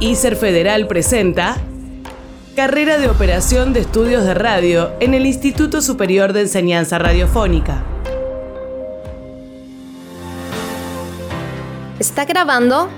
ICER Federal presenta Carrera de Operación de Estudios de Radio en el Instituto Superior de Enseñanza Radiofónica. ¿Está grabando?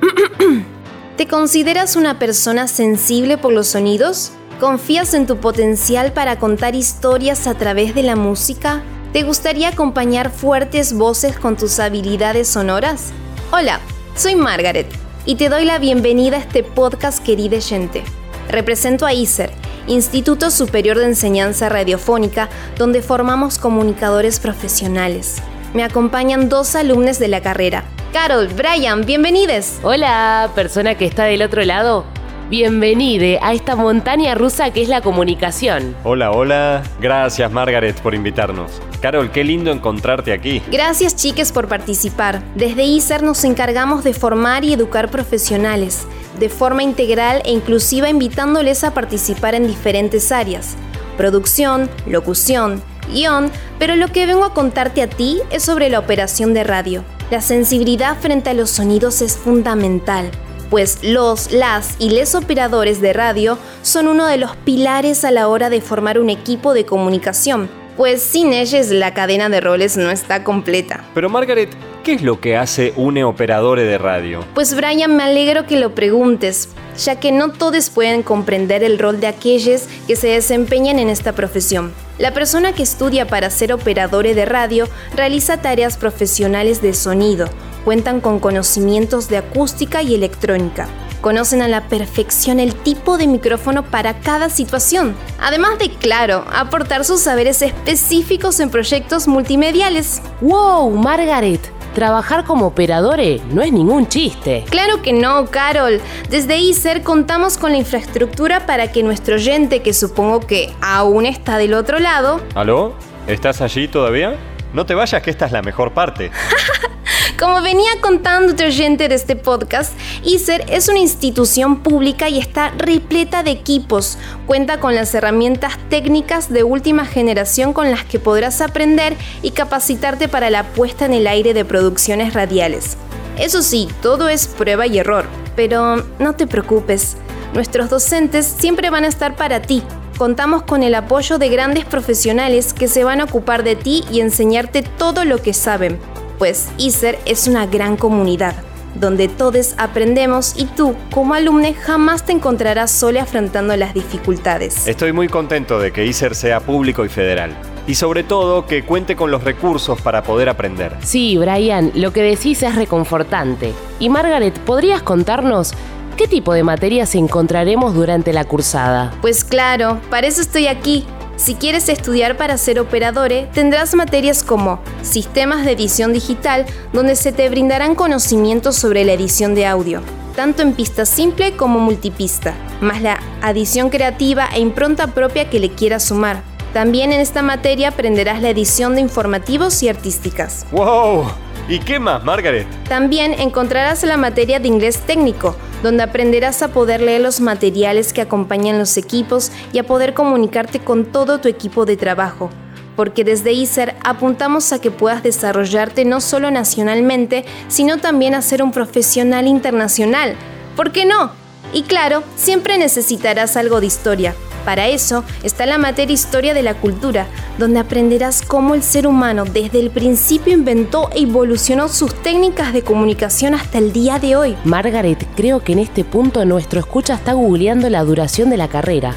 ¿Te consideras una persona sensible por los sonidos? ¿Confías en tu potencial para contar historias a través de la música? ¿Te gustaría acompañar fuertes voces con tus habilidades sonoras? Hola, soy Margaret y te doy la bienvenida a este podcast querida gente. Represento a ISER, Instituto Superior de Enseñanza Radiofónica, donde formamos comunicadores profesionales. Me acompañan dos alumnos de la carrera. Carol, Brian, bienvenidos. Hola, persona que está del otro lado. Bienvenide a esta montaña rusa que es la comunicación. Hola, hola. Gracias Margaret por invitarnos. Carol, qué lindo encontrarte aquí. Gracias chiques por participar. Desde ISER nos encargamos de formar y educar profesionales, de forma integral e inclusiva invitándoles a participar en diferentes áreas. Producción, locución, guion, pero lo que vengo a contarte a ti es sobre la operación de radio. La sensibilidad frente a los sonidos es fundamental pues los, las y les operadores de radio son uno de los pilares a la hora de formar un equipo de comunicación, pues sin ellos la cadena de roles no está completa. Pero Margaret, ¿qué es lo que hace un operador de radio? Pues Brian, me alegro que lo preguntes, ya que no todos pueden comprender el rol de aquellos que se desempeñan en esta profesión. La persona que estudia para ser operador de radio realiza tareas profesionales de sonido, cuentan con conocimientos de acústica y electrónica. Conocen a la perfección el tipo de micrófono para cada situación, además de, claro, aportar sus saberes específicos en proyectos multimediales. ¡Wow, Margaret! Trabajar como operadore no es ningún chiste. Claro que no, Carol. Desde ICER contamos con la infraestructura para que nuestro oyente, que supongo que aún está del otro lado... ¿Aló? ¿Estás allí todavía? No te vayas que esta es la mejor parte. Como venía contando tu oyente de este podcast, ISER es una institución pública y está repleta de equipos. Cuenta con las herramientas técnicas de última generación con las que podrás aprender y capacitarte para la puesta en el aire de producciones radiales. Eso sí, todo es prueba y error, pero no te preocupes. Nuestros docentes siempre van a estar para ti. Contamos con el apoyo de grandes profesionales que se van a ocupar de ti y enseñarte todo lo que saben pues ISER es una gran comunidad donde todos aprendemos y tú, como alumne, jamás te encontrarás solo afrontando las dificultades. Estoy muy contento de que ISER sea público y federal. Y sobre todo que cuente con los recursos para poder aprender. Sí, Brian, lo que decís es reconfortante. Y Margaret, ¿podrías contarnos qué tipo de materias encontraremos durante la cursada? Pues claro, para eso estoy aquí, si quieres estudiar para ser operadore, tendrás materias como sistemas de edición digital, donde se te brindarán conocimientos sobre la edición de audio, tanto en pista simple como multipista, más la adición creativa e impronta propia que le quieras sumar. También en esta materia aprenderás la edición de informativos y artísticas. ¡Wow! ¿Y qué más, Margaret? También encontrarás la materia de inglés técnico, donde aprenderás a poder leer los materiales que acompañan los equipos y a poder comunicarte con todo tu equipo de trabajo. Porque desde ISER apuntamos a que puedas desarrollarte no solo nacionalmente, sino también a ser un profesional internacional. ¿Por qué no? Y claro, siempre necesitarás algo de historia, para eso está la materia Historia de la Cultura, donde aprenderás cómo el ser humano desde el principio inventó e evolucionó sus técnicas de comunicación hasta el día de hoy. Margaret, creo que en este punto nuestro escucha está googleando la duración de la carrera.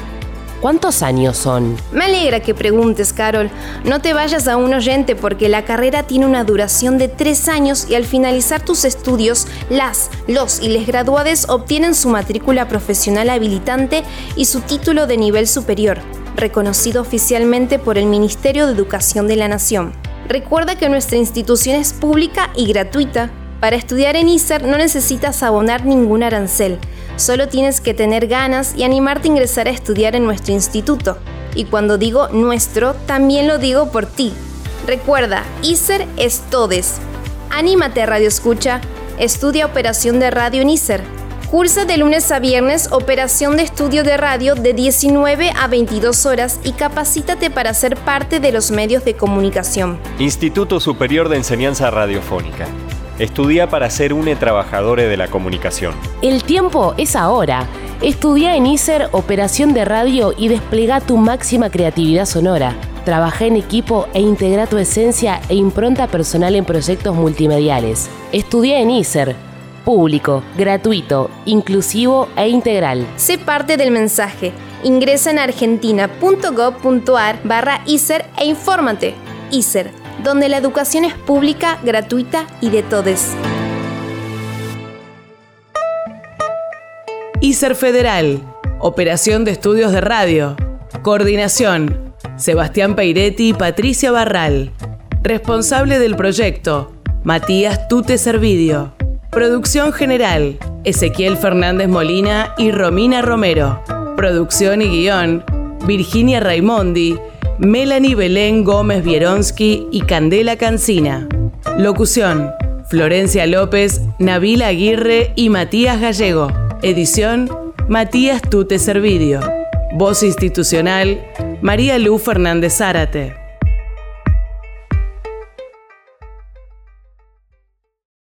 ¿Cuántos años son? Me alegra que preguntes, Carol. No te vayas a un oyente porque la carrera tiene una duración de tres años y al finalizar tus estudios, las, los y les graduades obtienen su matrícula profesional habilitante y su título de nivel superior, reconocido oficialmente por el Ministerio de Educación de la Nación. Recuerda que nuestra institución es pública y gratuita. Para estudiar en ISER no necesitas abonar ningún arancel Solo tienes que tener ganas y animarte a ingresar a estudiar en nuestro instituto. Y cuando digo nuestro, también lo digo por ti. Recuerda, ISER es todes. Anímate a Radio Escucha. Estudia operación de radio en ISER. Cursa de lunes a viernes operación de estudio de radio de 19 a 22 horas y capacítate para ser parte de los medios de comunicación. Instituto Superior de Enseñanza Radiofónica. Estudia para ser une trabajadores de la comunicación. El tiempo es ahora. Estudia en ISER Operación de Radio y desplega tu máxima creatividad sonora. Trabaja en equipo e integra tu esencia e impronta personal en proyectos multimediales. Estudia en ISER. Público, gratuito, inclusivo e integral. Sé parte del mensaje. Ingresa en argentina.gov.ar barra ISER e infórmate. ISER, donde la educación es pública, gratuita y de todes. ISER Federal, Operación de Estudios de Radio. Coordinación, Sebastián Peiretti y Patricia Barral. Responsable del proyecto, Matías Tute Servidio. Producción general, Ezequiel Fernández Molina y Romina Romero. Producción y guion, Virginia Raimondi, Melanie Belén Gómez Bieronsky y Candela Cancina. Locución, Florencia López, Nabila Aguirre y Matías Gallego. Edición, Matías Tute Servidio. Voz institucional, María Lu Fernández Zárate.